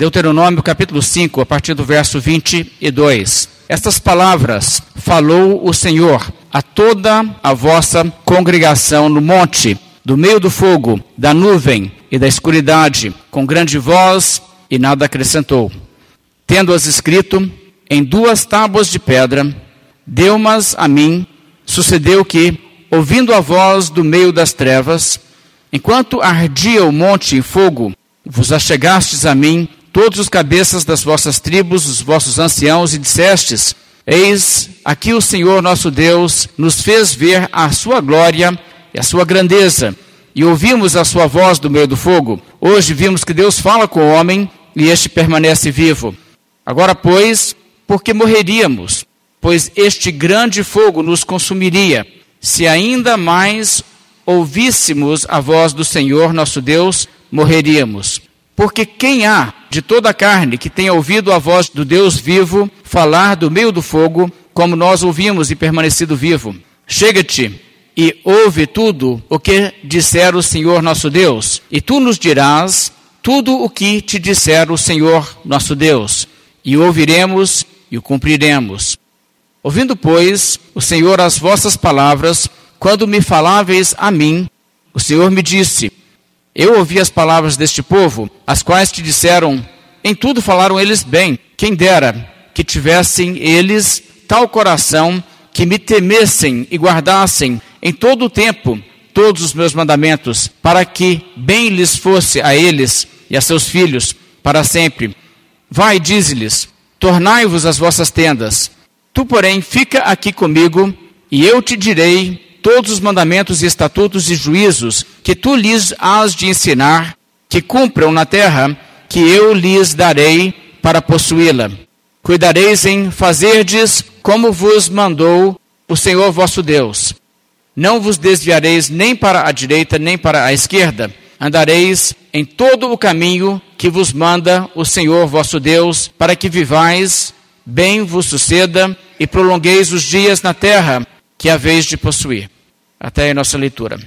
Deuteronômio capítulo 5, a partir do verso 22. Estas palavras falou o Senhor a toda a vossa congregação no monte, do meio do fogo, da nuvem e da escuridade, com grande voz, e nada acrescentou. Tendo-as escrito em duas tábuas de pedra, deu-mas a mim. Sucedeu que, ouvindo a voz do meio das trevas, enquanto ardia o monte em fogo, vos achegastes a mim, todos os cabeças das vossas tribos, os vossos anciãos, e dissestes: Eis aqui o Senhor nosso Deus nos fez ver a sua glória e a sua grandeza, e ouvimos a sua voz do meio do fogo. Hoje vimos que Deus fala com o homem e este permanece vivo. Agora, pois, porque morreríamos, pois este grande fogo nos consumiria, se ainda mais ouvíssemos a voz do Senhor nosso Deus, morreríamos. Porque quem há de toda a carne que tenha ouvido a voz do Deus vivo falar do meio do fogo, como nós ouvimos e permanecido vivo? Chega-te e ouve tudo o que disser o Senhor nosso Deus, e tu nos dirás tudo o que te disser o Senhor nosso Deus, e ouviremos e o cumpriremos. Ouvindo, pois, o Senhor as vossas palavras, quando me faláveis a mim, o Senhor me disse: Eu ouvi as palavras deste povo, as quais te disseram, em tudo falaram eles bem. Quem dera que tivessem eles tal coração que me temessem e guardassem em todo o tempo todos os meus mandamentos, para que bem lhes fosse a eles e a seus filhos para sempre. Vai, dize-lhes: tornai-vos as vossas tendas. Tu, porém, fica aqui comigo, e eu te direi todos os mandamentos estatutos e juízos que tu lhes has de ensinar, que cumpram na terra, que eu lhes darei para possuí-la. Cuidareis em fazerdes como vos mandou o Senhor vosso Deus. Não vos desviareis nem para a direita nem para a esquerda. Andareis em todo o caminho que vos manda o Senhor vosso Deus, para que vivais, bem vos suceda e prolongueis os dias na terra que haveis de possuir. Até aí nossa leitura.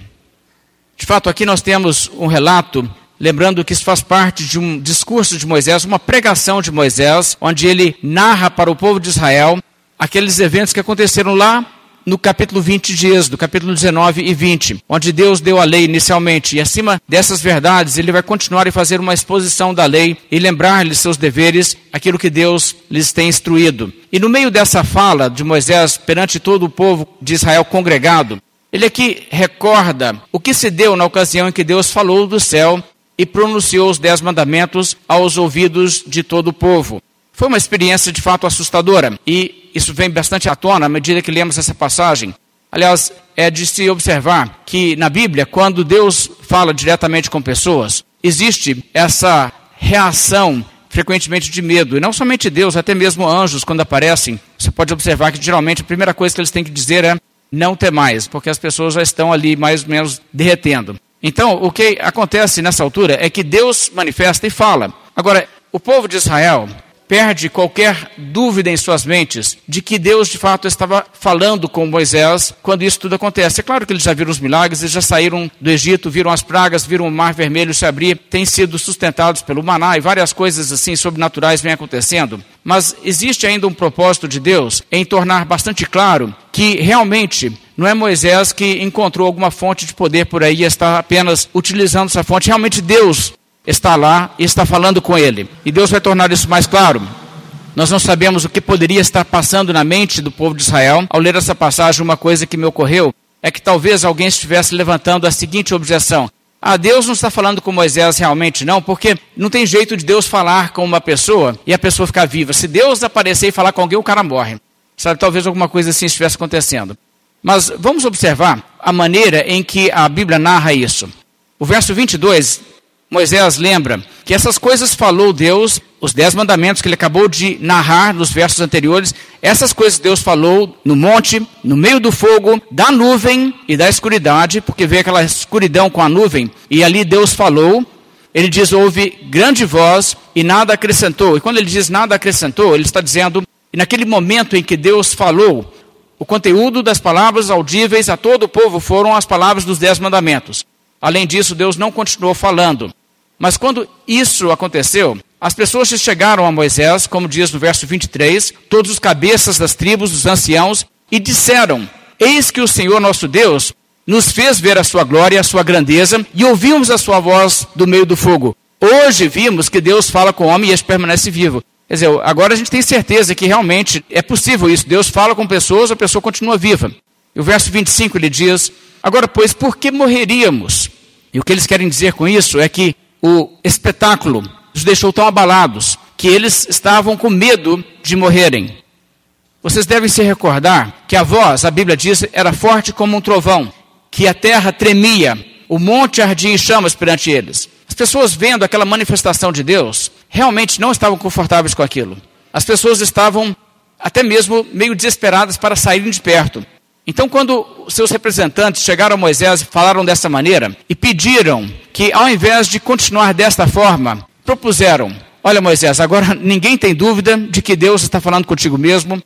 De fato, aqui nós temos um relato, lembrando que isso faz parte de um discurso de Moisés, uma pregação de Moisés, onde ele narra para o povo de Israel aqueles eventos que aconteceram lá no capítulo 20 de Êxodo, capítulo 19 e 20, onde Deus deu a lei inicialmente. E acima dessas verdades, ele vai continuar e fazer uma exposição da lei e lembrar-lhes seus deveres, aquilo que Deus lhes tem instruído. E no meio dessa fala de Moisés perante todo o povo de Israel congregado, ele aqui recorda o que se deu na ocasião em que Deus falou do céu e pronunciou os dez mandamentos aos ouvidos de todo o povo. Foi uma experiência de fato assustadora e isso vem bastante à tona à medida que lemos essa passagem. Aliás, é de se observar que na Bíblia, quando Deus fala diretamente com pessoas, existe essa reação frequentemente de medo. E não somente Deus, até mesmo anjos, quando aparecem, você pode observar que geralmente a primeira coisa que eles têm que dizer é não temais, porque as pessoas já estão ali mais ou menos derretendo. Então, o que acontece nessa altura é que Deus manifesta e fala. Agora, o povo de Israel perde qualquer dúvida em suas mentes de que Deus de fato estava falando com Moisés quando isso tudo acontece. É claro que eles já viram os milagres, eles já saíram do Egito, viram as pragas, viram o mar vermelho se abrir, têm sido sustentados pelo maná e várias coisas assim sobrenaturais vêm acontecendo. Mas existe ainda um propósito de Deus em tornar bastante claro que realmente não é Moisés que encontrou alguma fonte de poder por aí e está apenas utilizando essa fonte. Realmente Deus está lá e está falando com ele. E Deus vai tornar isso mais claro. Nós não sabemos o que poderia estar passando na mente do povo de Israel. Ao ler essa passagem, uma coisa que me ocorreu é que talvez alguém estivesse levantando a seguinte objeção: Ah, Deus não está falando com Moisés realmente, não, porque não tem jeito de Deus falar com uma pessoa e a pessoa ficar viva. Se Deus aparecer e falar com alguém, o cara morre. Sabe, talvez alguma coisa assim estivesse acontecendo. Mas vamos observar a maneira em que a Bíblia narra isso. O verso 22 Moisés lembra que essas coisas falou Deus, os dez mandamentos que ele acabou de narrar nos versos anteriores, essas coisas Deus falou no monte, no meio do fogo, da nuvem e da escuridade, porque veio aquela escuridão com a nuvem, e ali Deus falou. Ele diz: houve grande voz e nada acrescentou. E quando ele diz nada acrescentou, ele está dizendo, e naquele momento em que Deus falou, o conteúdo das palavras audíveis a todo o povo foram as palavras dos dez mandamentos. Além disso, Deus não continuou falando. Mas quando isso aconteceu, As pessoas chegaram a Moisés, como diz no verso 23, todos os cabeças das tribos, dos anciãos, e disseram: Eis que o Senhor nosso Deus nos fez ver a sua glória, a sua grandeza, e ouvimos a sua voz do meio do fogo. Hoje vimos que Deus fala com o homem e este permanece vivo. Quer dizer, agora a gente tem certeza que realmente é possível isso. Deus fala com pessoas, a pessoa continua viva. E o verso 25 ele diz: Agora, pois, por que morreríamos? E o que eles querem dizer com isso é que o espetáculo os deixou tão abalados que eles estavam com medo de morrerem. Vocês devem se recordar que a voz, a Bíblia diz, era forte como um trovão, que a terra tremia, o monte ardia em chamas perante eles. As pessoas vendo aquela manifestação de Deus, realmente não estavam confortáveis com aquilo. As pessoas estavam até mesmo meio desesperadas para saírem de perto. Então, quando seus representantes chegaram a Moisés e falaram dessa maneira e pediram que, ao invés de continuar desta forma, propuseram: Olha, Moisés, agora ninguém tem dúvida de que Deus está falando contigo mesmo,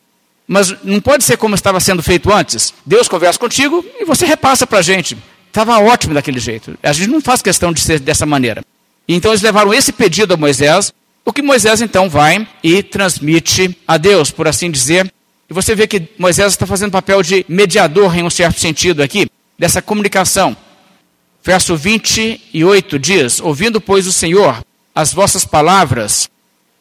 mas não pode ser como estava sendo feito antes. Deus conversa contigo e você repassa para a gente. Estava ótimo daquele jeito. A gente não faz questão de ser dessa maneira. Então eles levaram esse pedido a Moisés, o que Moisés então vai e transmite a Deus, por assim dizer. E você vê que Moisés está fazendo papel de mediador em um certo sentido aqui, dessa comunicação. Verso 28 diz: Ouvindo, pois, o Senhor as vossas palavras,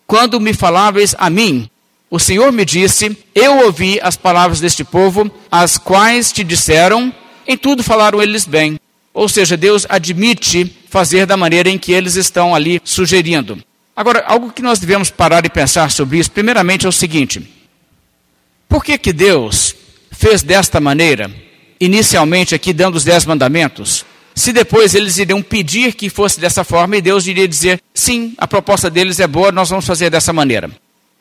quando me faláveis a mim, o Senhor me disse: Eu ouvi as palavras deste povo, as quais te disseram, em tudo falaram eles bem. Ou seja, Deus admite fazer da maneira em que eles estão ali sugerindo. Agora, algo que nós devemos parar e pensar sobre isso, primeiramente é o seguinte: por que, que Deus fez desta maneira, inicialmente aqui dando os dez mandamentos, se depois eles iriam pedir que fosse dessa forma e Deus iria dizer: sim, a proposta deles é boa, nós vamos fazer dessa maneira?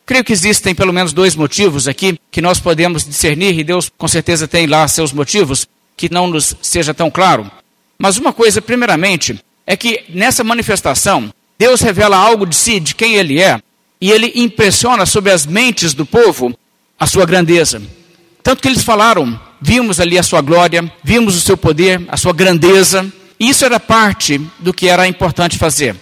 Creio que existem pelo menos dois motivos aqui que nós podemos discernir, e Deus com certeza tem lá seus motivos, que não nos seja tão claro. Mas uma coisa, primeiramente, é que nessa manifestação, Deus revela algo de si, de quem Ele é, e Ele impressiona sobre as mentes do povo a sua grandeza. Tanto que eles falaram, vimos ali a sua glória, vimos o seu poder, a sua grandeza, e isso era parte do que era importante fazer.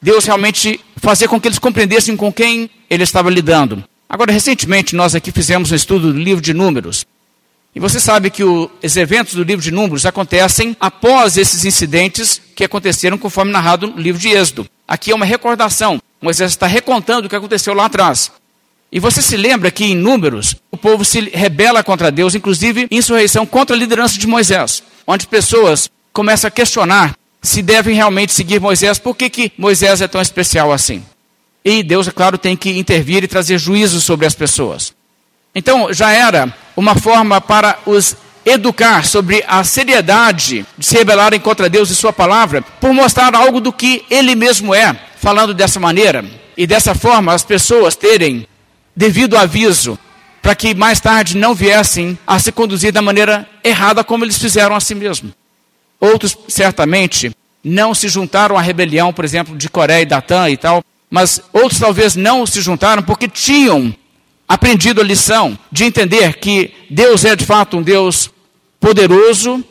Deus realmente fazer com que eles compreendessem com quem ele estava lidando. Agora, recentemente, nós aqui fizemos um estudo do livro de Números. E você sabe que os eventos do livro de Números acontecem após esses incidentes que aconteceram conforme narrado no livro de Êxodo. Aqui é uma recordação. Moisés está recontando o que aconteceu lá atrás. E você se lembra que em Números o povo se rebela contra Deus, inclusive insurreição contra a liderança de Moisés, onde pessoas começam a questionar se devem realmente seguir Moisés, por que, que Moisés é tão especial assim? E Deus, é claro, tem que intervir e trazer juízo sobre as pessoas. Então, já era uma forma para os educar sobre a seriedade de se rebelarem contra Deus e Sua palavra, por mostrar algo do que Ele mesmo é, falando dessa maneira. E dessa forma, as pessoas terem devido aviso, para que mais tarde não viessem a se conduzir da maneira errada como eles fizeram a si mesmo. Outros, certamente, não se juntaram à rebelião, por exemplo, de Coreia e Datã e tal, mas outros talvez não se juntaram porque tinham aprendido a lição de entender que Deus é de fato um Deus poderoso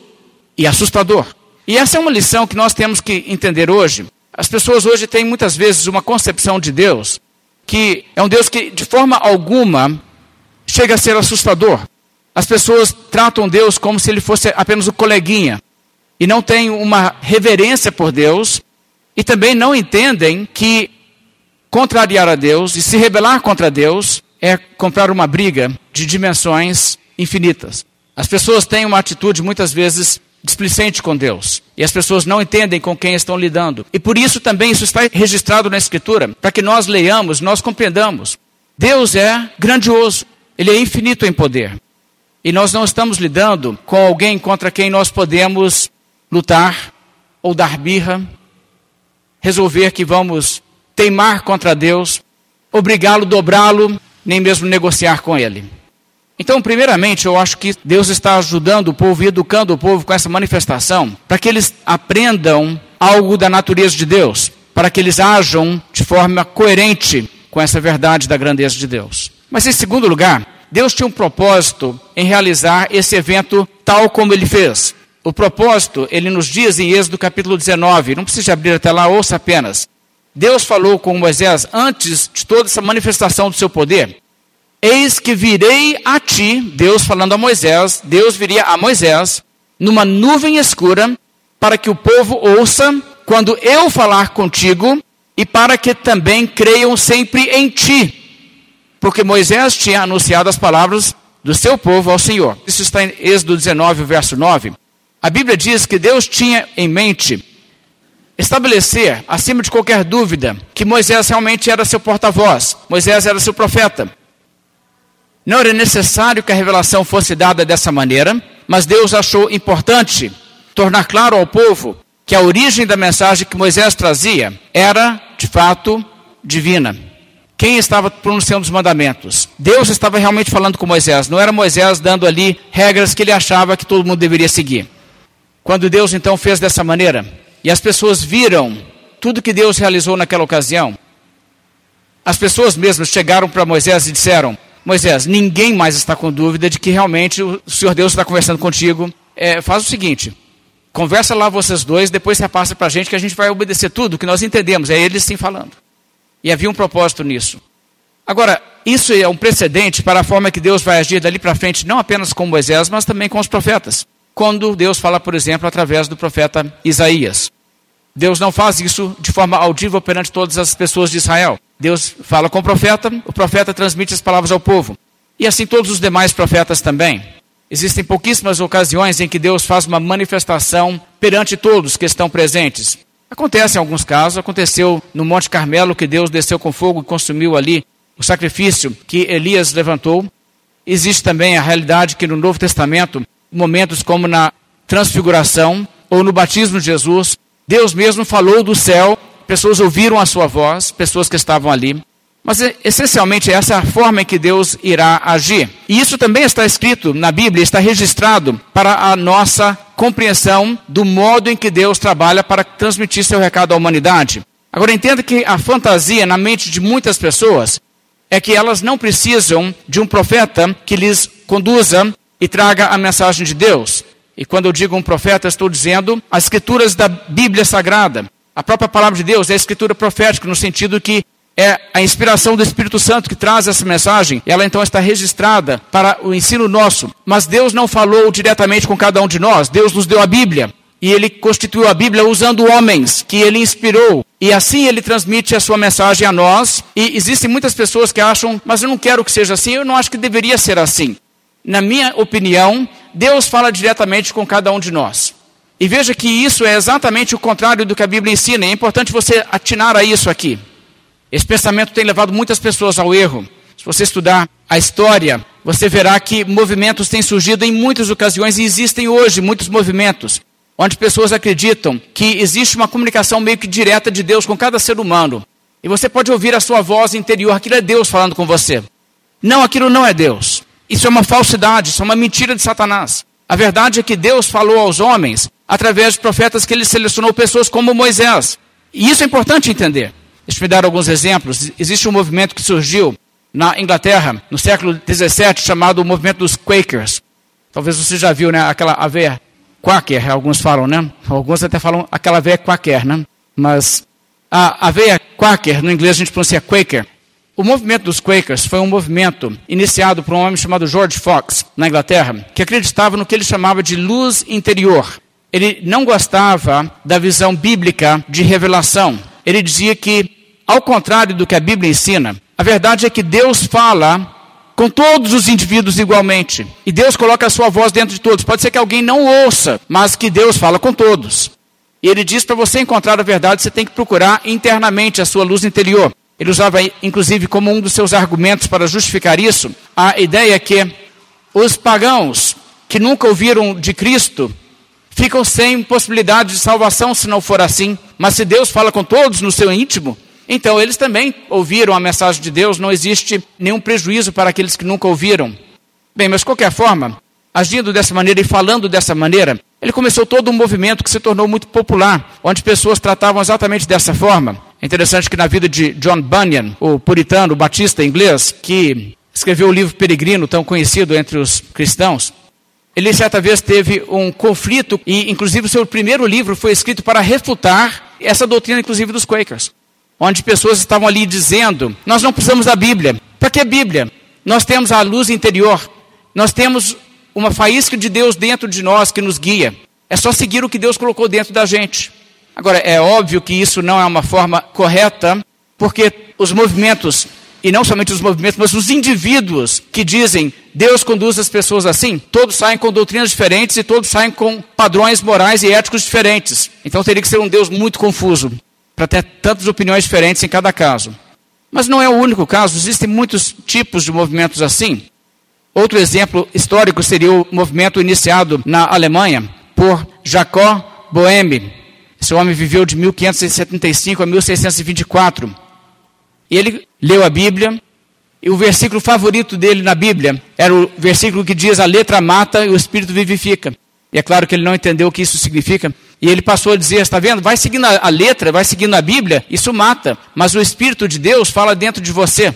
e assustador. E essa é uma lição que nós temos que entender hoje. As pessoas hoje têm muitas vezes uma concepção de Deus que é um Deus que de forma alguma chega a ser assustador. As pessoas tratam Deus como se ele fosse apenas o coleguinha e não têm uma reverência por Deus e também não entendem que contrariar a Deus e se rebelar contra Deus é comprar uma briga de dimensões infinitas. As pessoas têm uma atitude muitas vezes displicente com Deus. E as pessoas não entendem com quem estão lidando. E por isso também isso está registrado na Escritura, para que nós leiamos, nós compreendamos. Deus é grandioso, Ele é infinito em poder. E nós não estamos lidando com alguém contra quem nós podemos lutar ou dar birra, resolver que vamos teimar contra Deus, obrigá-lo, dobrá-lo, nem mesmo negociar com Ele. Então, primeiramente, eu acho que Deus está ajudando o povo e educando o povo com essa manifestação, para que eles aprendam algo da natureza de Deus, para que eles ajam de forma coerente com essa verdade da grandeza de Deus. Mas, em segundo lugar, Deus tinha um propósito em realizar esse evento tal como ele fez. O propósito, ele nos diz em Êxodo capítulo 19, não precisa abrir até lá, ouça apenas. Deus falou com Moisés antes de toda essa manifestação do seu poder. Eis que virei a ti, Deus falando a Moisés, Deus viria a Moisés numa nuvem escura, para que o povo ouça quando eu falar contigo e para que também creiam sempre em ti. Porque Moisés tinha anunciado as palavras do seu povo ao Senhor. Isso está em Êxodo 19, verso 9. A Bíblia diz que Deus tinha em mente estabelecer, acima de qualquer dúvida, que Moisés realmente era seu porta-voz, Moisés era seu profeta. Não era necessário que a revelação fosse dada dessa maneira, mas Deus achou importante tornar claro ao povo que a origem da mensagem que Moisés trazia era, de fato, divina. Quem estava pronunciando os mandamentos? Deus estava realmente falando com Moisés, não era Moisés dando ali regras que ele achava que todo mundo deveria seguir. Quando Deus então fez dessa maneira, e as pessoas viram tudo que Deus realizou naquela ocasião, as pessoas mesmas chegaram para Moisés e disseram: Moisés, ninguém mais está com dúvida de que realmente o Senhor Deus está conversando contigo. É, faz o seguinte: conversa lá vocês dois, depois repassa para a gente que a gente vai obedecer tudo que nós entendemos. É eles sim falando. E havia um propósito nisso. Agora, isso é um precedente para a forma que Deus vai agir dali para frente, não apenas com Moisés, mas também com os profetas. Quando Deus fala, por exemplo, através do profeta Isaías. Deus não faz isso de forma audível perante todas as pessoas de Israel. Deus fala com o profeta, o profeta transmite as palavras ao povo. E assim todos os demais profetas também. Existem pouquíssimas ocasiões em que Deus faz uma manifestação perante todos que estão presentes. Acontece em alguns casos, aconteceu no Monte Carmelo que Deus desceu com fogo e consumiu ali o sacrifício que Elias levantou. Existe também a realidade que no Novo Testamento, momentos como na transfiguração ou no batismo de Jesus, Deus mesmo falou do céu, pessoas ouviram a sua voz, pessoas que estavam ali. Mas essencialmente essa é a forma em que Deus irá agir. E isso também está escrito na Bíblia, está registrado para a nossa compreensão do modo em que Deus trabalha para transmitir seu recado à humanidade. Agora entenda que a fantasia na mente de muitas pessoas é que elas não precisam de um profeta que lhes conduza e traga a mensagem de Deus. E quando eu digo um profeta, estou dizendo as escrituras da Bíblia Sagrada. A própria palavra de Deus é a escritura profética, no sentido que é a inspiração do Espírito Santo que traz essa mensagem. Ela então está registrada para o ensino nosso. Mas Deus não falou diretamente com cada um de nós. Deus nos deu a Bíblia. E ele constituiu a Bíblia usando homens que ele inspirou. E assim ele transmite a sua mensagem a nós. E existem muitas pessoas que acham, mas eu não quero que seja assim, eu não acho que deveria ser assim na minha opinião, Deus fala diretamente com cada um de nós. E veja que isso é exatamente o contrário do que a Bíblia ensina. É importante você atinar a isso aqui. Esse pensamento tem levado muitas pessoas ao erro. Se você estudar a história, você verá que movimentos têm surgido em muitas ocasiões e existem hoje muitos movimentos onde pessoas acreditam que existe uma comunicação meio que direta de Deus com cada ser humano. E você pode ouvir a sua voz interior, aquilo é Deus falando com você. Não, aquilo não é Deus. Isso é uma falsidade, isso é uma mentira de Satanás. A verdade é que Deus falou aos homens através de profetas que ele selecionou pessoas como Moisés. E isso é importante entender. Deixa eu me dar alguns exemplos. Existe um movimento que surgiu na Inglaterra, no século XVII, chamado o movimento dos Quakers. Talvez você já viu, né? Aquela aveia Quaker, alguns falam, né? Alguns até falam aquela aveia Quaker, né? Mas a aveia Quaker, no inglês a gente pronuncia Quaker, o movimento dos Quakers foi um movimento iniciado por um homem chamado George Fox, na Inglaterra, que acreditava no que ele chamava de luz interior. Ele não gostava da visão bíblica de revelação. Ele dizia que, ao contrário do que a Bíblia ensina, a verdade é que Deus fala com todos os indivíduos igualmente. E Deus coloca a sua voz dentro de todos. Pode ser que alguém não ouça, mas que Deus fala com todos. E ele diz para você encontrar a verdade, você tem que procurar internamente a sua luz interior. Ele usava, inclusive, como um dos seus argumentos para justificar isso, a ideia que os pagãos que nunca ouviram de Cristo ficam sem possibilidade de salvação se não for assim. Mas se Deus fala com todos no seu íntimo, então eles também ouviram a mensagem de Deus, não existe nenhum prejuízo para aqueles que nunca ouviram. Bem, mas de qualquer forma, agindo dessa maneira e falando dessa maneira, ele começou todo um movimento que se tornou muito popular, onde pessoas tratavam exatamente dessa forma. É interessante que na vida de John Bunyan, o puritano, o batista inglês, que escreveu o livro Peregrino, tão conhecido entre os cristãos, ele certa vez teve um conflito e, inclusive, o seu primeiro livro foi escrito para refutar essa doutrina, inclusive, dos Quakers. onde pessoas estavam ali dizendo: Nós não precisamos da Bíblia. Para que Bíblia? Nós temos a luz interior, nós temos uma faísca de Deus dentro de nós que nos guia. É só seguir o que Deus colocou dentro da gente. Agora, é óbvio que isso não é uma forma correta, porque os movimentos, e não somente os movimentos, mas os indivíduos que dizem Deus conduz as pessoas assim, todos saem com doutrinas diferentes e todos saem com padrões morais e éticos diferentes. Então teria que ser um Deus muito confuso para ter tantas opiniões diferentes em cada caso. Mas não é o único caso, existem muitos tipos de movimentos assim. Outro exemplo histórico seria o movimento iniciado na Alemanha por Jacó Boehme. Esse homem viveu de 1575 a 1624. E ele leu a Bíblia, e o versículo favorito dele na Bíblia era o versículo que diz: A letra mata e o espírito vivifica. E é claro que ele não entendeu o que isso significa. E ele passou a dizer: está vendo? Vai seguindo a, letra, vai seguindo a Bíblia, isso mata. Mas o Espírito de Deus fala dentro de você.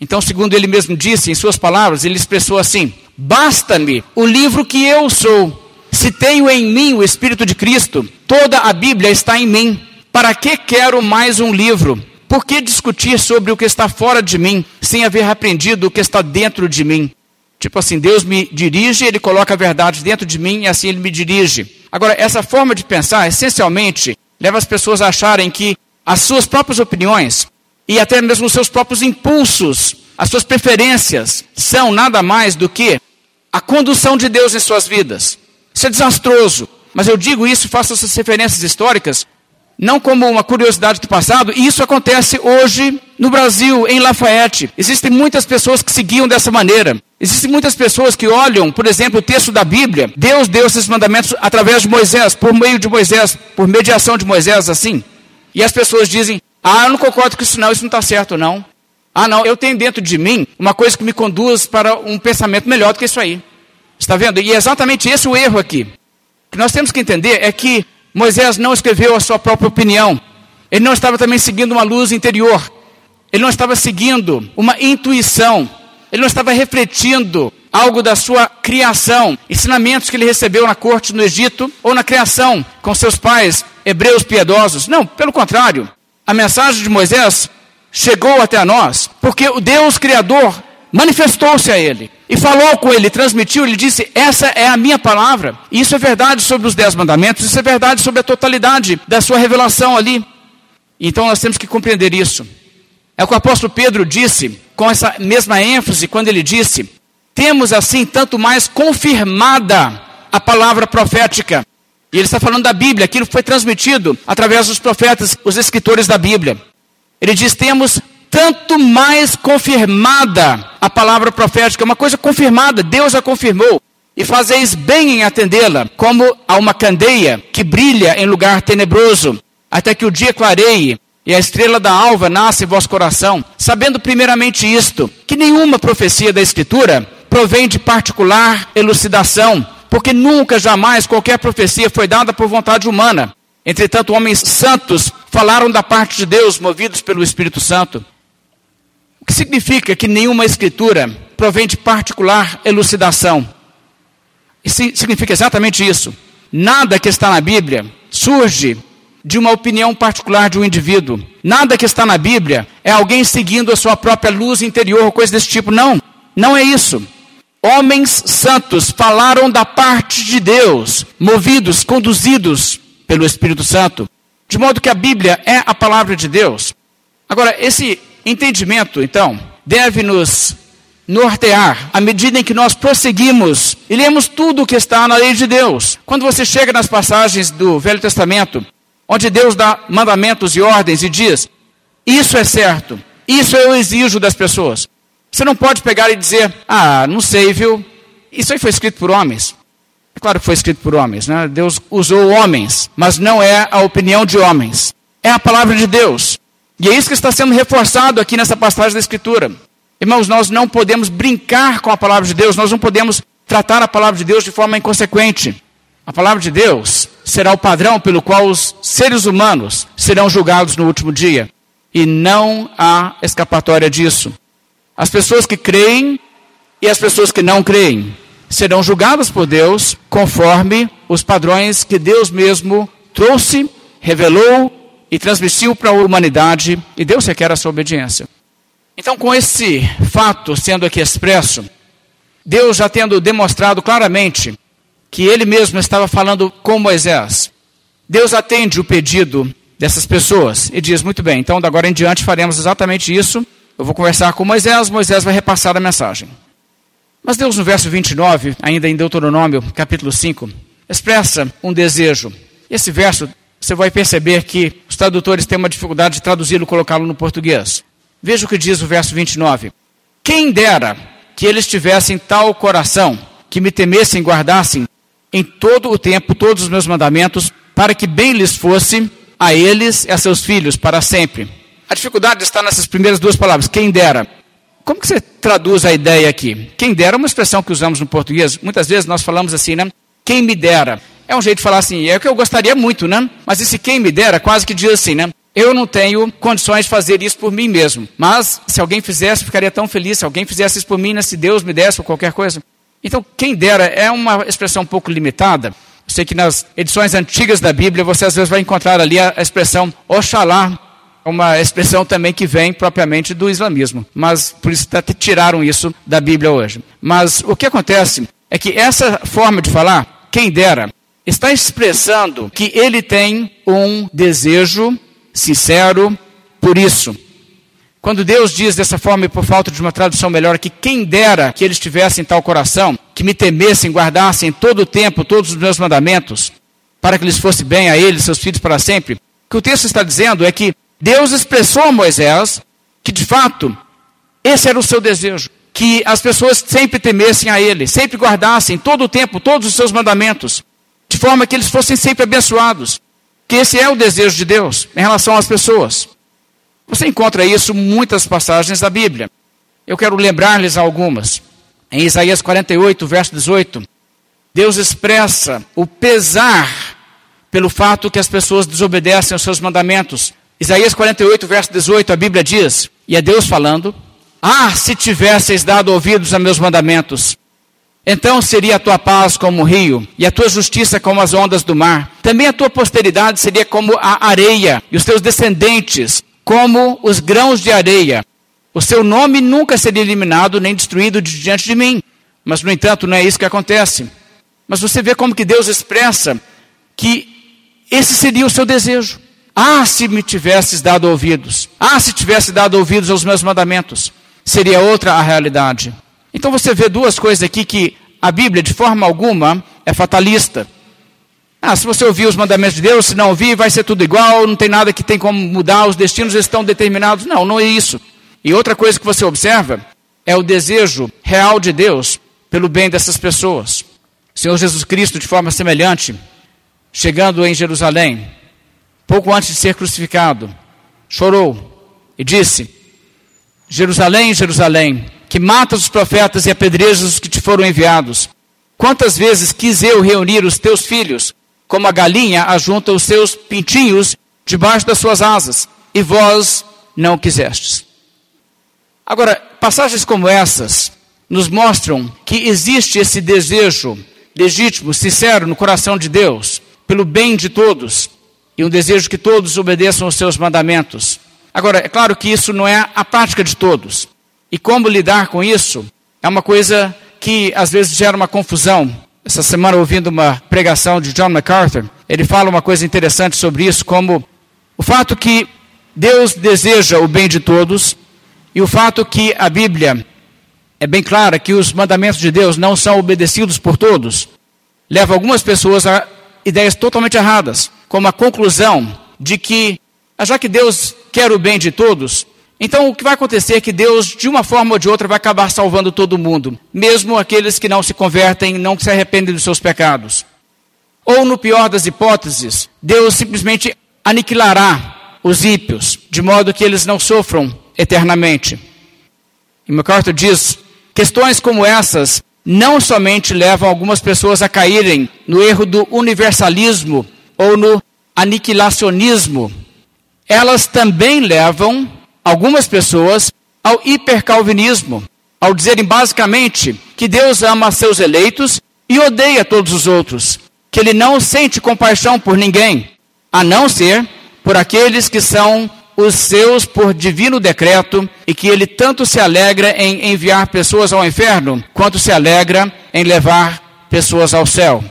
Então, segundo ele mesmo disse, em suas palavras, ele expressou assim: Basta-me o livro que eu sou. Se tenho em mim o Espírito de Cristo, toda a Bíblia está em mim. Para que quero mais um livro? Por que discutir sobre o que está fora de mim, sem haver aprendido o que está dentro de mim? Tipo assim, Deus me dirige, Ele coloca a verdade dentro de mim e assim Ele me dirige. Agora, essa forma de pensar, essencialmente, leva as pessoas a acharem que as suas próprias opiniões e até mesmo os seus próprios impulsos, as suas preferências, são nada mais do que a condução de Deus em suas vidas. Isso é desastroso. Mas eu digo isso, faço essas referências históricas, não como uma curiosidade do passado, e isso acontece hoje no Brasil, em Lafayette. Existem muitas pessoas que seguiam dessa maneira. Existem muitas pessoas que olham, por exemplo, o texto da Bíblia. Deus deu esses mandamentos através de Moisés, por meio de Moisés, por mediação de Moisés, assim. E as pessoas dizem: Ah, eu não concordo com isso, não, isso não está certo, não. Ah, não, eu tenho dentro de mim uma coisa que me conduz para um pensamento melhor do que isso aí. Está vendo? E é exatamente esse o erro aqui. O que nós temos que entender é que Moisés não escreveu a sua própria opinião. Ele não estava também seguindo uma luz interior. Ele não estava seguindo uma intuição. Ele não estava refletindo algo da sua criação, ensinamentos que ele recebeu na corte no Egito ou na criação com seus pais hebreus piedosos. Não, pelo contrário. A mensagem de Moisés chegou até nós porque o Deus Criador manifestou-se a ele e falou com ele, transmitiu, ele disse: Essa é a minha palavra. Isso é verdade sobre os dez mandamentos, isso é verdade sobre a totalidade da sua revelação ali. Então nós temos que compreender isso. É o que o apóstolo Pedro disse, com essa mesma ênfase, quando ele disse: Temos assim tanto mais confirmada a palavra profética. E ele está falando da Bíblia, aquilo foi transmitido através dos profetas, os escritores da Bíblia. Ele diz: Temos tanto mais confirmada a palavra profética, uma coisa confirmada, Deus a confirmou. E fazeis bem em atendê-la, como a uma candeia que brilha em lugar tenebroso, até que o dia clareie e a estrela da alva nasce em vosso coração, sabendo primeiramente isto, que nenhuma profecia da Escritura provém de particular elucidação, porque nunca jamais qualquer profecia foi dada por vontade humana. Entretanto, homens santos falaram da parte de Deus, movidos pelo Espírito Santo que significa que nenhuma escritura provém de particular elucidação. Isso significa exatamente isso. Nada que está na Bíblia surge de uma opinião particular de um indivíduo. Nada que está na Bíblia é alguém seguindo a sua própria luz interior coisa desse tipo. Não, não é isso. Homens santos falaram da parte de Deus, movidos, conduzidos pelo Espírito Santo, de modo que a Bíblia é a palavra de Deus. Agora, esse entendimento, então, deve nos nortear à medida em que nós prosseguimos e lemos tudo o que está na lei de Deus. Quando você chega nas passagens do Velho Testamento, onde Deus dá mandamentos e ordens e diz: Isso é certo, isso eu exijo das pessoas. Você não pode pegar e dizer: Ah, não sei, viu? Isso aí foi escrito por homens. É claro que foi escrito por homens, né? Deus usou homens, mas não é a opinião de homens. É a palavra de Deus. E é isso que está sendo reforçado aqui nessa passagem da Escritura. Irmãos, nós não podemos brincar com a palavra de Deus, nós não podemos tratar a palavra de Deus de forma inconsequente. A palavra de Deus será o padrão pelo qual os seres humanos serão julgados no último dia. E não há escapatória disso. As pessoas que creem e as pessoas que não creem serão julgadas por Deus conforme os padrões que Deus mesmo trouxe, revelou e transmitiu para a humanidade, e Deus requer a sua obediência. Então, com esse fato sendo aqui expresso, Deus já tendo demonstrado claramente que ele mesmo estava falando com Moisés, Deus atende o pedido dessas pessoas e diz: Muito bem, então, da agora em diante faremos exatamente isso. Eu vou conversar com Moisés, Moisés vai repassar a mensagem. Mas Deus, no verso 29, ainda em Deuteronômio, capítulo 5, expressa um desejo. Esse verso, você vai perceber que os tradutores têm uma dificuldade de traduzi-lo e colocá-lo no português. Veja o que diz o verso 29. Quem dera que eles tivessem tal coração, que me temessem e guardassem em todo o tempo todos os meus mandamentos, para que bem lhes fosse a eles e a seus filhos para sempre. A dificuldade está nessas primeiras duas palavras, quem dera. Como que você traduz a ideia aqui? Quem dera é uma expressão que usamos no português. Muitas vezes nós falamos assim, né? Quem me dera. É um jeito de falar assim, é o que eu gostaria muito, né? Mas esse quem me dera quase que diz assim, né? Eu não tenho condições de fazer isso por mim mesmo. Mas se alguém fizesse, ficaria tão feliz. Se alguém fizesse isso por mim, né? se Deus me desse ou qualquer coisa. Então, quem dera é uma expressão um pouco limitada. Eu sei que nas edições antigas da Bíblia você às vezes vai encontrar ali a expressão Oxalá, uma expressão também que vem propriamente do islamismo. Mas por isso até tiraram isso da Bíblia hoje. Mas o que acontece é que essa forma de falar, quem dera, está expressando que ele tem um desejo sincero por isso. Quando Deus diz dessa forma, e por falta de uma tradução melhor, que quem dera que eles tivessem tal coração, que me temessem, guardassem todo o tempo todos os meus mandamentos, para que lhes fosse bem a eles, seus filhos para sempre. O que o texto está dizendo é que Deus expressou a Moisés que, de fato, esse era o seu desejo. Que as pessoas sempre temessem a Ele, sempre guardassem todo o tempo todos os seus mandamentos, forma que eles fossem sempre abençoados. Que esse é o desejo de Deus em relação às pessoas. Você encontra isso em muitas passagens da Bíblia. Eu quero lembrar-lhes algumas. Em Isaías 48, verso 18, Deus expressa o pesar pelo fato que as pessoas desobedecem aos seus mandamentos. Isaías 48, verso 18, a Bíblia diz, e é Deus falando: Ah, se tivesseis dado ouvidos a meus mandamentos, então seria a tua paz como o rio, e a tua justiça como as ondas do mar. Também a tua posteridade seria como a areia, e os teus descendentes como os grãos de areia. O seu nome nunca seria eliminado nem destruído de diante de mim. Mas, no entanto, não é isso que acontece. Mas você vê como que Deus expressa que esse seria o seu desejo. Ah, se me tivesses dado ouvidos. Ah, se tivesse dado ouvidos aos meus mandamentos. Seria outra a realidade. Então você vê duas coisas aqui que a Bíblia, de forma alguma, é fatalista. Ah, se você ouvir os mandamentos de Deus, se não ouvir, vai ser tudo igual, não tem nada que tem como mudar, os destinos estão determinados. Não, não é isso. E outra coisa que você observa é o desejo real de Deus pelo bem dessas pessoas. O Senhor Jesus Cristo, de forma semelhante, chegando em Jerusalém, pouco antes de ser crucificado, chorou e disse: Jerusalém, Jerusalém, que matas os profetas e apedrejas os que te foram enviados. Quantas vezes quis eu reunir os teus filhos como a galinha ajunta os seus pintinhos debaixo das suas asas, e vós não quisestes. Agora, passagens como essas nos mostram que existe esse desejo legítimo, sincero no coração de Deus, pelo bem de todos, e um desejo que todos obedeçam aos seus mandamentos. Agora, é claro que isso não é a prática de todos. E como lidar com isso? É uma coisa que às vezes gera uma confusão. Essa semana ouvindo uma pregação de John MacArthur, ele fala uma coisa interessante sobre isso, como o fato que Deus deseja o bem de todos e o fato que a Bíblia é bem clara que os mandamentos de Deus não são obedecidos por todos, leva algumas pessoas a ideias totalmente erradas, como a conclusão de que, já que Deus quer o bem de todos, então, o que vai acontecer é que Deus, de uma forma ou de outra, vai acabar salvando todo mundo, mesmo aqueles que não se convertem, não se arrependem dos seus pecados. Ou, no pior das hipóteses, Deus simplesmente aniquilará os ímpios, de modo que eles não sofram eternamente. E MacArthur diz: questões como essas não somente levam algumas pessoas a caírem no erro do universalismo ou no aniquilacionismo, elas também levam algumas pessoas ao hipercalvinismo, ao dizerem basicamente que Deus ama seus eleitos e odeia todos os outros, que ele não sente compaixão por ninguém, a não ser por aqueles que são os seus por divino decreto e que ele tanto se alegra em enviar pessoas ao inferno, quanto se alegra em levar pessoas ao céu.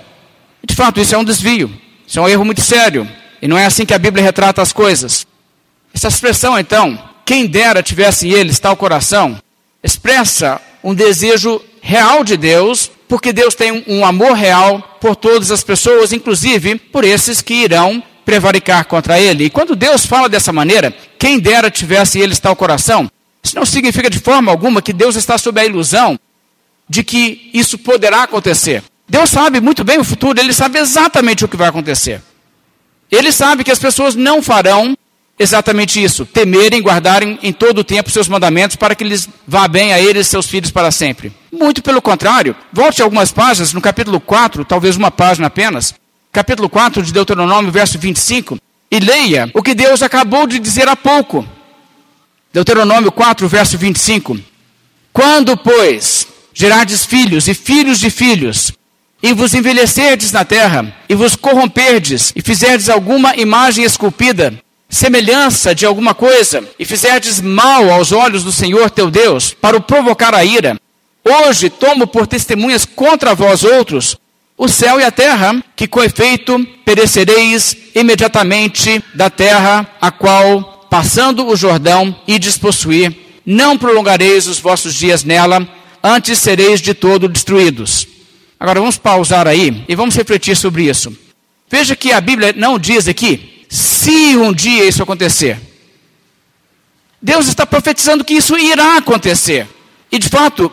De fato, isso é um desvio, isso é um erro muito sério, e não é assim que a Bíblia retrata as coisas. Essa expressão, então, quem dera tivesse eles tal coração, expressa um desejo real de Deus, porque Deus tem um amor real por todas as pessoas, inclusive por esses que irão prevaricar contra ele. E quando Deus fala dessa maneira, quem dera tivesse eles tal coração, isso não significa de forma alguma que Deus está sob a ilusão de que isso poderá acontecer. Deus sabe muito bem o futuro, ele sabe exatamente o que vai acontecer. Ele sabe que as pessoas não farão exatamente isso, temerem, guardarem em todo o tempo seus mandamentos para que lhes vá bem a eles e seus filhos para sempre. Muito pelo contrário, volte algumas páginas, no capítulo 4, talvez uma página apenas, capítulo 4 de Deuteronômio, verso 25, e leia o que Deus acabou de dizer há pouco. Deuteronômio 4, verso 25. Quando, pois, gerardes filhos e filhos de filhos, e vos envelhecerdes na terra, e vos corromperdes, e fizerdes alguma imagem esculpida, semelhança de alguma coisa, e fizerdes mal aos olhos do Senhor teu Deus, para o provocar a ira, hoje tomo por testemunhas contra vós outros o céu e a terra, que com efeito perecereis imediatamente da terra, a qual, passando o Jordão, e despossuir, não prolongareis os vossos dias nela, antes sereis de todo destruídos. Agora vamos pausar aí e vamos refletir sobre isso. Veja que a Bíblia não diz aqui se um dia isso acontecer. Deus está profetizando que isso irá acontecer. E de fato,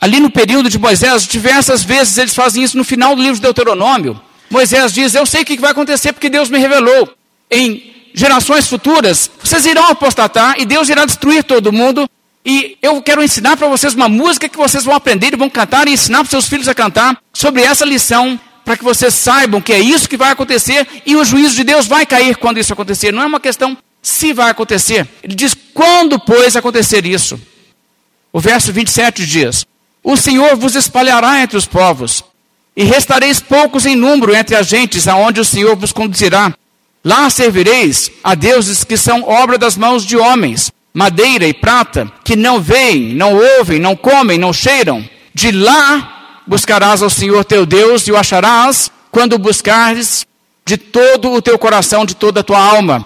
ali no período de Moisés, diversas vezes eles fazem isso no final do livro de Deuteronômio. Moisés diz: Eu sei o que vai acontecer porque Deus me revelou. Em gerações futuras, vocês irão apostatar e Deus irá destruir todo mundo. E eu quero ensinar para vocês uma música que vocês vão aprender e vão cantar e ensinar para seus filhos a cantar sobre essa lição para que vocês saibam que é isso que vai acontecer e o juízo de Deus vai cair quando isso acontecer. Não é uma questão se vai acontecer. Ele diz quando, pois, acontecer isso. O verso 27 diz: O Senhor vos espalhará entre os povos, e restareis poucos em número entre as gentes aonde o Senhor vos conduzirá. Lá servireis a deuses que são obra das mãos de homens, madeira e prata, que não veem, não ouvem, não comem, não cheiram. De lá buscarás ao Senhor teu Deus e o acharás quando buscares de todo o teu coração, de toda a tua alma.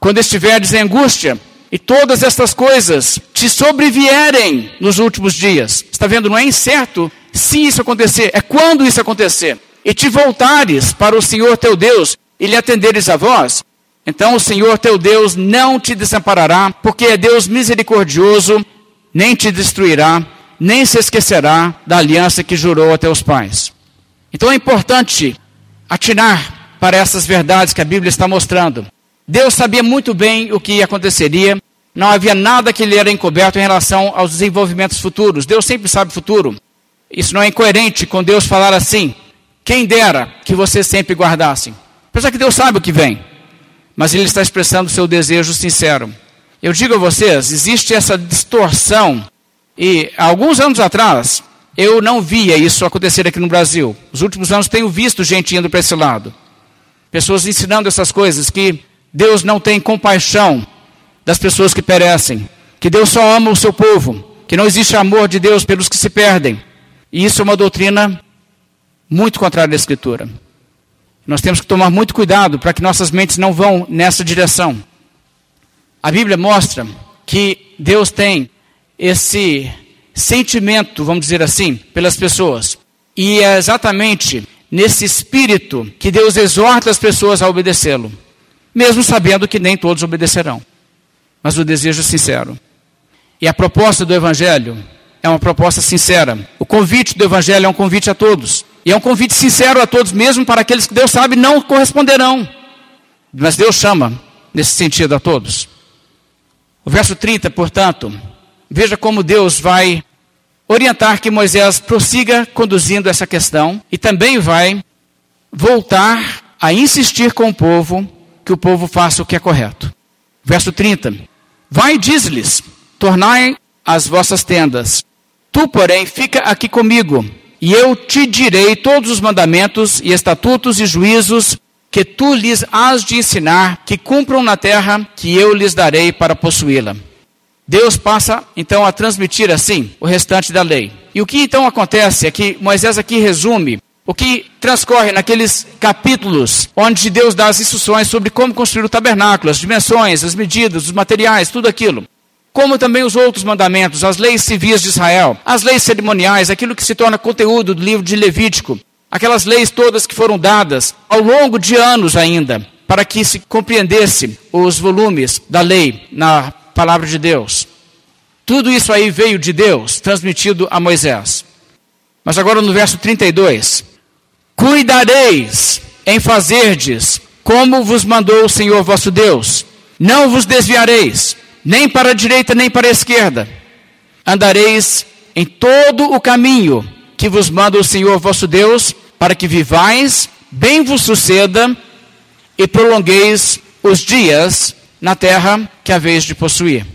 Quando estiveres em angústia e todas estas coisas te sobrevierem nos últimos dias. Está vendo? Não é incerto se isso acontecer, é quando isso acontecer. E te voltares para o Senhor teu Deus e lhe atenderes a voz, então o Senhor teu Deus não te desamparará, porque é Deus misericordioso, nem te destruirá, nem se esquecerá da aliança que jurou a teus pais. Então é importante atinar para essas verdades que a Bíblia está mostrando. Deus sabia muito bem o que aconteceria, não havia nada que lhe era encoberto em relação aos desenvolvimentos futuros. Deus sempre sabe o futuro. Isso não é incoerente com Deus falar assim: quem dera que vocês sempre guardassem. Apesar que Deus sabe o que vem, mas Ele está expressando o seu desejo sincero. Eu digo a vocês: existe essa distorção e alguns anos atrás, eu não via isso acontecer aqui no Brasil. Nos últimos anos tenho visto gente indo para esse lado. Pessoas ensinando essas coisas, que Deus não tem compaixão das pessoas que perecem, que Deus só ama o seu povo, que não existe amor de Deus pelos que se perdem. E isso é uma doutrina muito contrária à Escritura. Nós temos que tomar muito cuidado para que nossas mentes não vão nessa direção. A Bíblia mostra que Deus tem esse sentimento, vamos dizer assim, pelas pessoas. E é exatamente nesse espírito que Deus exorta as pessoas a obedecê-lo, mesmo sabendo que nem todos obedecerão. Mas o desejo é sincero. E a proposta do Evangelho é uma proposta sincera. O convite do Evangelho é um convite a todos. E é um convite sincero a todos, mesmo para aqueles que Deus sabe não corresponderão. Mas Deus chama, nesse sentido, a todos. O verso 30, portanto, Veja como Deus vai orientar que Moisés prossiga conduzindo essa questão e também vai voltar a insistir com o povo que o povo faça o que é correto. Verso 30. Vai diz-lhes: Tornai as vossas tendas. Tu, porém, fica aqui comigo, e eu te direi todos os mandamentos e estatutos e juízos que tu lhes has de ensinar, que cumpram na terra que eu lhes darei para possuí-la. Deus passa então a transmitir assim o restante da lei. E o que então acontece é que Moisés aqui resume o que transcorre naqueles capítulos onde Deus dá as instruções sobre como construir o tabernáculo, as dimensões, as medidas, os materiais, tudo aquilo. Como também os outros mandamentos, as leis civis de Israel, as leis cerimoniais, aquilo que se torna conteúdo do livro de Levítico, aquelas leis todas que foram dadas ao longo de anos ainda, para que se compreendesse os volumes da lei na palavra de Deus. Tudo isso aí veio de Deus, transmitido a Moisés. Mas agora no verso 32, Cuidareis em fazerdes como vos mandou o Senhor vosso Deus. Não vos desviareis, nem para a direita nem para a esquerda. Andareis em todo o caminho que vos manda o Senhor vosso Deus, para que vivais, bem vos suceda e prolongueis os dias na terra que haveis de possuir.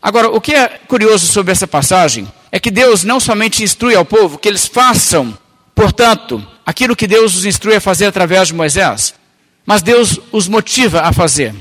Agora, o que é curioso sobre essa passagem é que Deus não somente instrui ao povo que eles façam, portanto, aquilo que Deus os instrui a fazer através de Moisés, mas Deus os motiva a fazer.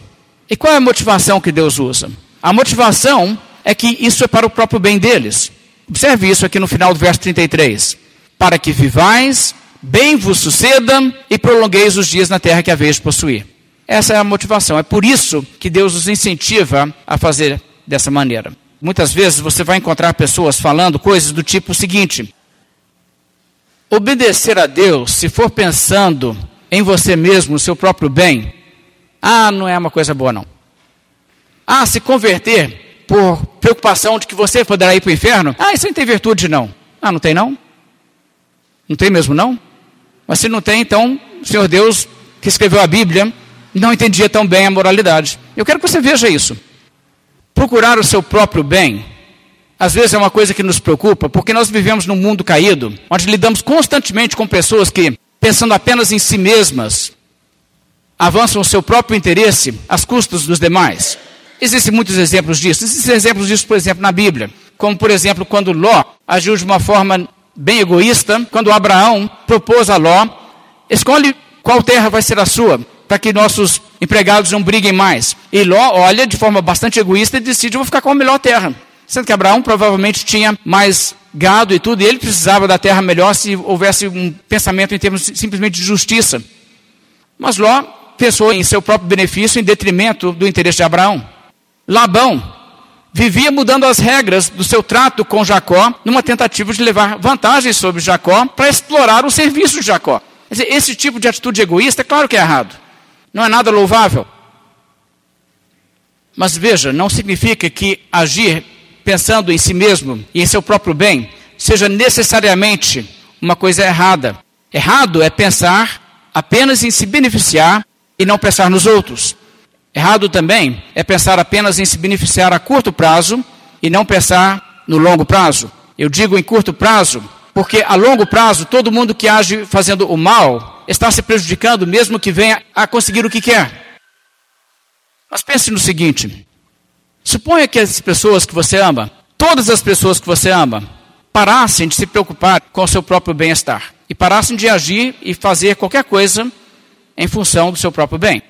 E qual é a motivação que Deus usa? A motivação é que isso é para o próprio bem deles. Observe isso aqui no final do verso 33. Para que vivais, bem vos suceda e prolongueis os dias na terra que haveis de possuir. Essa é a motivação. É por isso que Deus os incentiva a fazer dessa maneira. Muitas vezes você vai encontrar pessoas falando coisas do tipo seguinte: Obedecer a Deus, se for pensando em você mesmo, no seu próprio bem, ah, não é uma coisa boa, não. Ah, se converter por preocupação de que você poderá ir para o inferno, ah, isso não tem virtude, não. Ah, não tem, não? Não tem mesmo, não? Mas se não tem, então, o Senhor Deus, que escreveu a Bíblia, não entendia tão bem a moralidade. Eu quero que você veja isso. Procurar o seu próprio bem às vezes é uma coisa que nos preocupa, porque nós vivemos num mundo caído, onde lidamos constantemente com pessoas que, pensando apenas em si mesmas, avançam o seu próprio interesse às custas dos demais. Existem muitos exemplos disso. Existem exemplos disso, por exemplo, na Bíblia. Como, por exemplo, quando Ló agiu de uma forma bem egoísta, quando Abraão propôs a Ló: escolhe qual terra vai ser a sua, para que nossos empregados não briguem mais. E Ló olha de forma bastante egoísta e decide: vou ficar com a melhor terra. Sendo que Abraão provavelmente tinha mais gado e tudo, e ele precisava da terra melhor se houvesse um pensamento em termos simplesmente de justiça. Mas Ló pensou em seu próprio benefício em detrimento do interesse de Abraão. Labão vivia mudando as regras do seu trato com Jacó, numa tentativa de levar vantagens sobre Jacó para explorar o serviço de Jacó. Esse tipo de atitude egoísta, é claro que é errado. Não é nada louvável. Mas veja, não significa que agir pensando em si mesmo e em seu próprio bem, seja necessariamente uma coisa errada. Errado é pensar apenas em se beneficiar e não pensar nos outros. Errado também é pensar apenas em se beneficiar a curto prazo e não pensar no longo prazo. Eu digo em curto prazo porque a longo prazo todo mundo que age fazendo o mal está se prejudicando mesmo que venha a conseguir o que quer. Mas pense no seguinte: Suponha que as pessoas que você ama, todas as pessoas que você ama, parassem de se preocupar com o seu próprio bem-estar e parassem de agir e fazer qualquer coisa em função do seu próprio bem.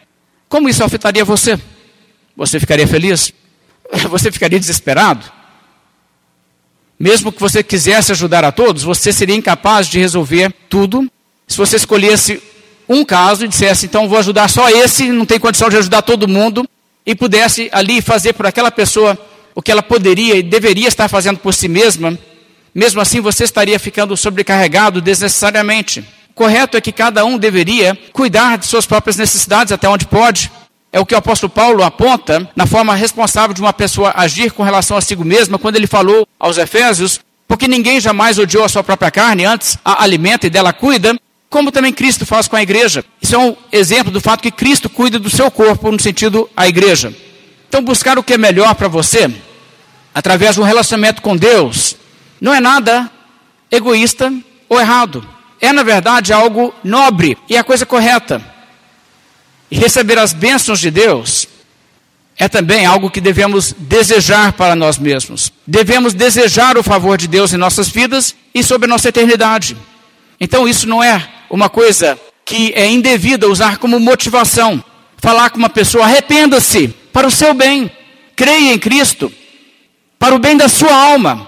Como isso afetaria você? Você ficaria feliz? Você ficaria desesperado? Mesmo que você quisesse ajudar a todos, você seria incapaz de resolver tudo se você escolhesse um caso e dissesse, então vou ajudar só esse, não tem condição de ajudar todo mundo, e pudesse ali fazer por aquela pessoa o que ela poderia e deveria estar fazendo por si mesma, mesmo assim você estaria ficando sobrecarregado desnecessariamente. O correto é que cada um deveria cuidar de suas próprias necessidades até onde pode. É o que o apóstolo Paulo aponta na forma responsável de uma pessoa agir com relação a si mesma, quando ele falou aos Efésios, porque ninguém jamais odiou a sua própria carne, antes a alimenta e dela cuida, como também Cristo faz com a igreja. Isso é um exemplo do fato que Cristo cuida do seu corpo, no sentido a igreja. Então, buscar o que é melhor para você, através de um relacionamento com Deus, não é nada egoísta ou errado. É, na verdade, algo nobre e a coisa correta. E receber as bênçãos de Deus é também algo que devemos desejar para nós mesmos. Devemos desejar o favor de Deus em nossas vidas e sobre a nossa eternidade. Então, isso não é uma coisa que é indevida usar como motivação. Falar com uma pessoa, arrependa-se para o seu bem, creia em Cristo, para o bem da sua alma.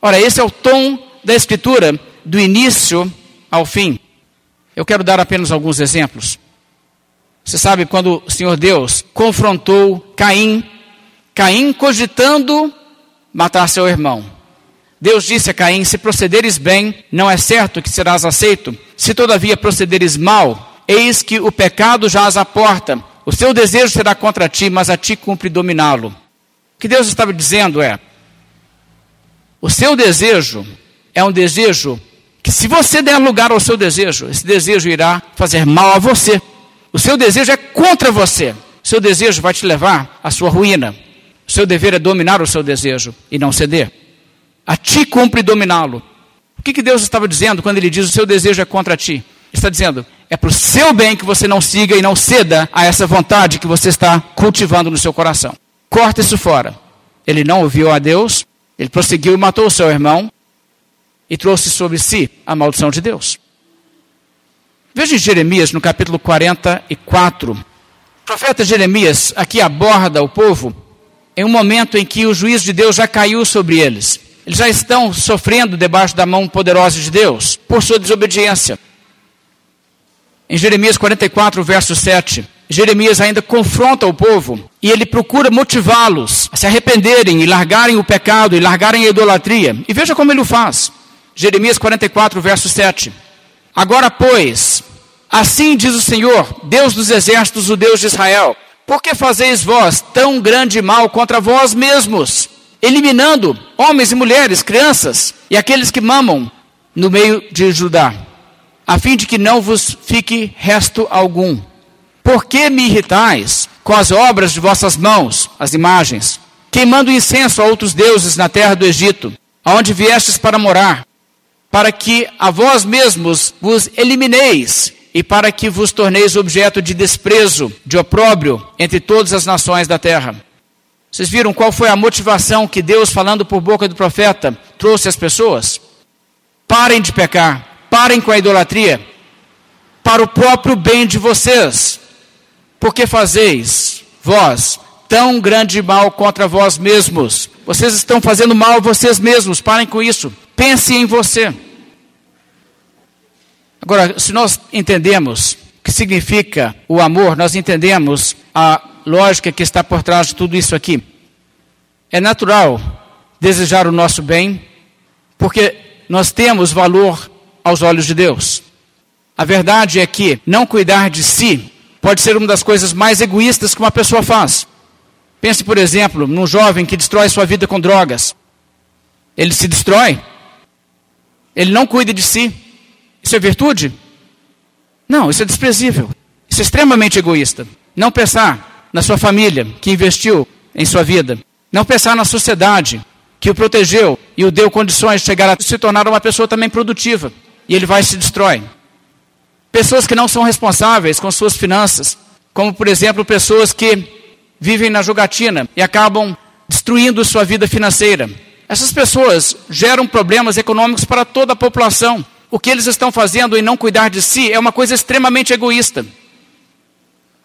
Ora, esse é o tom da Escritura, do início ao fim. Eu quero dar apenas alguns exemplos. Você sabe quando o Senhor Deus confrontou Caim, Caim cogitando matar seu irmão. Deus disse a Caim: Se procederes bem, não é certo que serás aceito. Se todavia procederes mal, eis que o pecado jaz à porta. O seu desejo será contra ti, mas a ti cumpre dominá-lo. O que Deus estava dizendo é: o seu desejo é um desejo que, se você der lugar ao seu desejo, esse desejo irá fazer mal a você. O seu desejo é contra você. O seu desejo vai te levar à sua ruína. O seu dever é dominar o seu desejo e não ceder. A ti cumpre dominá-lo. O que, que Deus estava dizendo quando ele diz o seu desejo é contra ti? Ele está dizendo, é para o seu bem que você não siga e não ceda a essa vontade que você está cultivando no seu coração. Corta isso fora. Ele não ouviu a Deus, ele prosseguiu e matou o seu irmão e trouxe sobre si a maldição de Deus. Veja em Jeremias, no capítulo 44. O profeta Jeremias aqui aborda o povo em um momento em que o juízo de Deus já caiu sobre eles. Eles já estão sofrendo debaixo da mão poderosa de Deus por sua desobediência. Em Jeremias 44, verso 7, Jeremias ainda confronta o povo e ele procura motivá-los a se arrependerem e largarem o pecado e largarem a idolatria. E veja como ele o faz. Jeremias 44, verso 7. Agora, pois, assim diz o Senhor, Deus dos exércitos, o Deus de Israel: Por que fazeis vós tão grande mal contra vós mesmos? eliminando homens e mulheres, crianças e aqueles que mamam no meio de Judá, a fim de que não vos fique resto algum. Por que me irritais com as obras de vossas mãos, as imagens, queimando incenso a outros deuses na terra do Egito, aonde viestes para morar, para que a vós mesmos vos elimineis e para que vos torneis objeto de desprezo, de opróbrio entre todas as nações da terra? Vocês viram qual foi a motivação que Deus, falando por boca do profeta, trouxe às pessoas? Parem de pecar, parem com a idolatria, para o próprio bem de vocês. Porque fazeis, vós, tão grande mal contra vós mesmos? Vocês estão fazendo mal a vocês mesmos, parem com isso. Pense em você. Agora, se nós entendemos o que significa o amor, nós entendemos a lógica que está por trás de tudo isso aqui. É natural desejar o nosso bem, porque nós temos valor aos olhos de Deus. A verdade é que não cuidar de si pode ser uma das coisas mais egoístas que uma pessoa faz. Pense, por exemplo, num jovem que destrói sua vida com drogas. Ele se destrói. Ele não cuida de si. Isso é virtude? Não, isso é desprezível. Isso é extremamente egoísta. Não pensar na sua família, que investiu em sua vida. Não pensar na sociedade, que o protegeu e o deu condições de chegar a se tornar uma pessoa também produtiva. E ele vai e se destrói. Pessoas que não são responsáveis com suas finanças, como por exemplo pessoas que vivem na jogatina e acabam destruindo sua vida financeira. Essas pessoas geram problemas econômicos para toda a população. O que eles estão fazendo em não cuidar de si é uma coisa extremamente egoísta.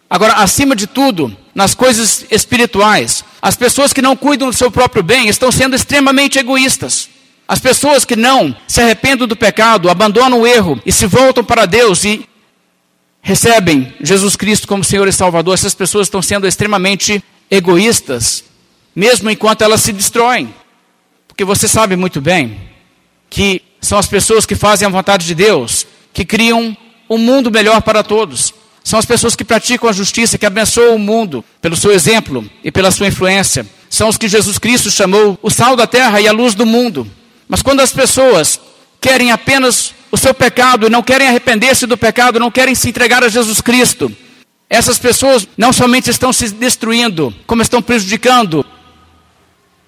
Agora, acima de tudo, nas coisas espirituais, as pessoas que não cuidam do seu próprio bem estão sendo extremamente egoístas. As pessoas que não se arrependem do pecado, abandonam o erro e se voltam para Deus e recebem Jesus Cristo como Senhor e Salvador, essas pessoas estão sendo extremamente egoístas, mesmo enquanto elas se destroem. Porque você sabe muito bem que são as pessoas que fazem a vontade de Deus, que criam um mundo melhor para todos. São as pessoas que praticam a justiça, que abençoam o mundo pelo seu exemplo e pela sua influência. São os que Jesus Cristo chamou o sal da terra e a luz do mundo. Mas quando as pessoas querem apenas o seu pecado, não querem arrepender-se do pecado, não querem se entregar a Jesus Cristo, essas pessoas não somente estão se destruindo, como estão prejudicando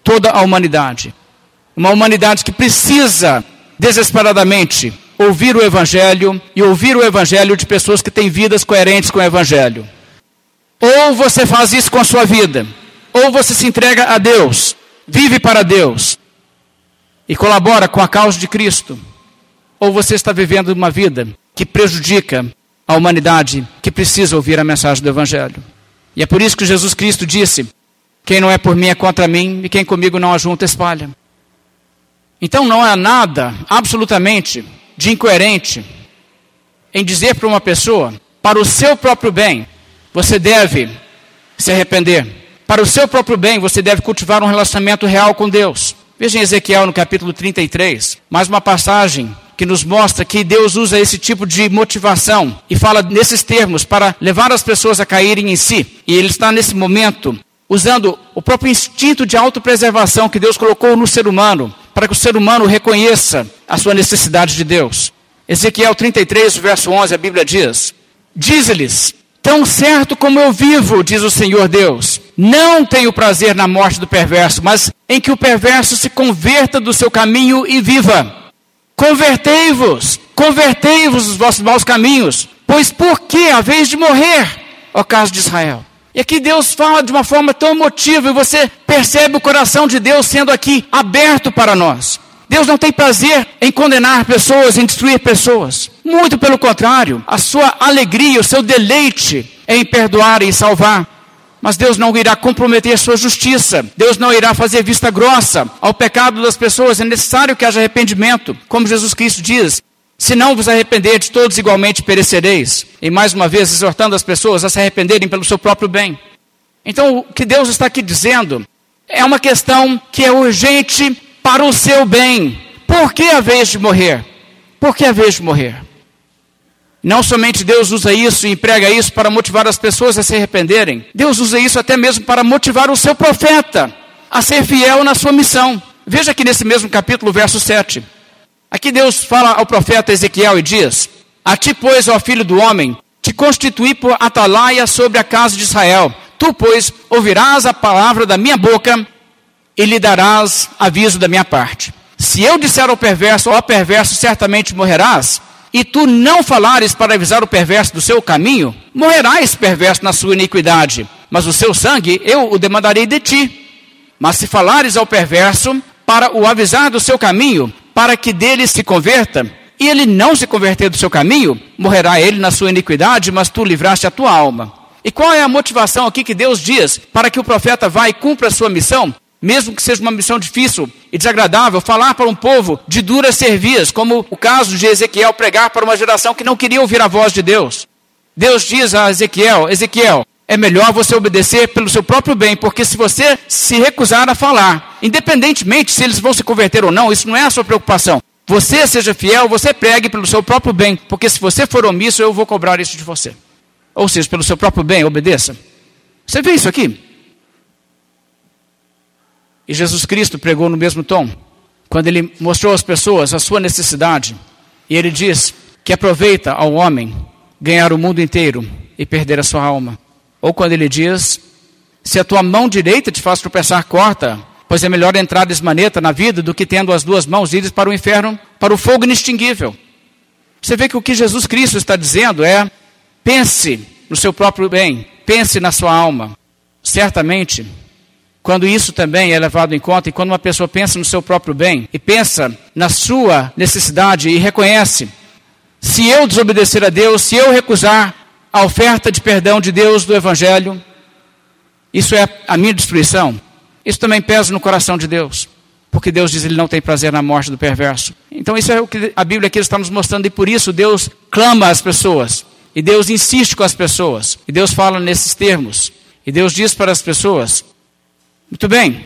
toda a humanidade. Uma humanidade que precisa desesperadamente ouvir o Evangelho e ouvir o Evangelho de pessoas que têm vidas coerentes com o Evangelho. Ou você faz isso com a sua vida, ou você se entrega a Deus, vive para Deus e colabora com a causa de Cristo, ou você está vivendo uma vida que prejudica a humanidade que precisa ouvir a mensagem do Evangelho. E é por isso que Jesus Cristo disse: Quem não é por mim é contra mim, e quem comigo não ajunta espalha. Então não há nada, absolutamente, de incoerente em dizer para uma pessoa, para o seu próprio bem, você deve se arrepender. Para o seu próprio bem, você deve cultivar um relacionamento real com Deus. Veja em Ezequiel no capítulo 33, mais uma passagem que nos mostra que Deus usa esse tipo de motivação e fala nesses termos para levar as pessoas a caírem em si. E ele está nesse momento usando o próprio instinto de autopreservação que Deus colocou no ser humano, para que o ser humano reconheça a sua necessidade de Deus. Ezequiel 33, verso 11, a Bíblia diz: Diz-lhes: Tão certo como eu vivo, diz o Senhor Deus, não tenho prazer na morte do perverso, mas em que o perverso se converta do seu caminho e viva. Convertei-vos, convertei-vos dos vossos maus caminhos, pois por que a vez de morrer, ó caso de Israel? E aqui Deus fala de uma forma tão emotiva e você percebe o coração de Deus sendo aqui aberto para nós. Deus não tem prazer em condenar pessoas, em destruir pessoas. Muito pelo contrário, a sua alegria, o seu deleite é em perdoar e salvar. Mas Deus não irá comprometer sua justiça. Deus não irá fazer vista grossa ao pecado das pessoas. É necessário que haja arrependimento, como Jesus Cristo diz. Se não vos arrependerdes, todos igualmente perecereis. E mais uma vez, exortando as pessoas a se arrependerem pelo seu próprio bem. Então, o que Deus está aqui dizendo é uma questão que é urgente para o seu bem. Por que a vez de morrer? Por que a vez de morrer? Não somente Deus usa isso e emprega isso para motivar as pessoas a se arrependerem, Deus usa isso até mesmo para motivar o seu profeta a ser fiel na sua missão. Veja aqui nesse mesmo capítulo, verso 7. Aqui Deus fala ao profeta Ezequiel e diz: A ti, pois, ó filho do homem, te constituí por atalaia sobre a casa de Israel. Tu, pois, ouvirás a palavra da minha boca e lhe darás aviso da minha parte. Se eu disser ao perverso, ó perverso, certamente morrerás, e tu não falares para avisar o perverso do seu caminho, morrerás perverso na sua iniquidade, mas o seu sangue eu o demandarei de ti. Mas se falares ao perverso para o avisar do seu caminho, para que dele se converta, e ele não se converter do seu caminho, morrerá ele na sua iniquidade, mas tu livraste a tua alma. E qual é a motivação aqui que Deus diz para que o profeta vá e cumpra a sua missão? Mesmo que seja uma missão difícil e desagradável, falar para um povo de duras servias, como o caso de Ezequiel pregar para uma geração que não queria ouvir a voz de Deus. Deus diz a Ezequiel: Ezequiel, é melhor você obedecer pelo seu próprio bem, porque se você se recusar a falar, independentemente se eles vão se converter ou não, isso não é a sua preocupação. Você seja fiel, você pregue pelo seu próprio bem, porque se você for omisso, eu vou cobrar isso de você. Ou seja, pelo seu próprio bem, obedeça. Você vê isso aqui? E Jesus Cristo pregou no mesmo tom, quando ele mostrou às pessoas a sua necessidade. E ele diz que aproveita ao homem ganhar o mundo inteiro e perder a sua alma. Ou quando ele diz: Se a tua mão direita te faz tropeçar, corta, pois é melhor entrar desmaneta na vida do que tendo as duas mãos idas para o inferno, para o fogo inextinguível. Você vê que o que Jesus Cristo está dizendo é: pense no seu próprio bem, pense na sua alma. Certamente, quando isso também é levado em conta, e quando uma pessoa pensa no seu próprio bem e pensa na sua necessidade e reconhece: se eu desobedecer a Deus, se eu recusar a oferta de perdão de Deus do Evangelho, isso é a minha destruição. Isso também pesa no coração de Deus, porque Deus diz que Ele não tem prazer na morte do perverso. Então, isso é o que a Bíblia aqui está nos mostrando, e por isso Deus clama às pessoas, e Deus insiste com as pessoas, e Deus fala nesses termos, e Deus diz para as pessoas: muito bem,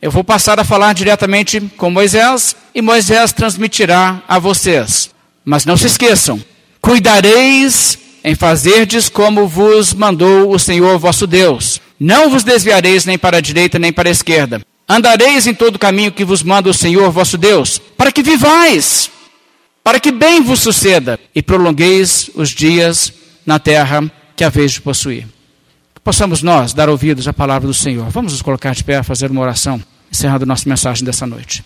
eu vou passar a falar diretamente com Moisés e Moisés transmitirá a vocês. Mas não se esqueçam, cuidareis em fazerdes como vos mandou o Senhor vosso Deus. Não vos desviareis nem para a direita nem para a esquerda. Andareis em todo o caminho que vos manda o Senhor vosso Deus, para que vivais, para que bem vos suceda e prolongueis os dias na terra que haveis de possuir possamos nós dar ouvidos à palavra do Senhor. Vamos nos colocar de pé fazer uma oração, encerrando nossa mensagem dessa noite.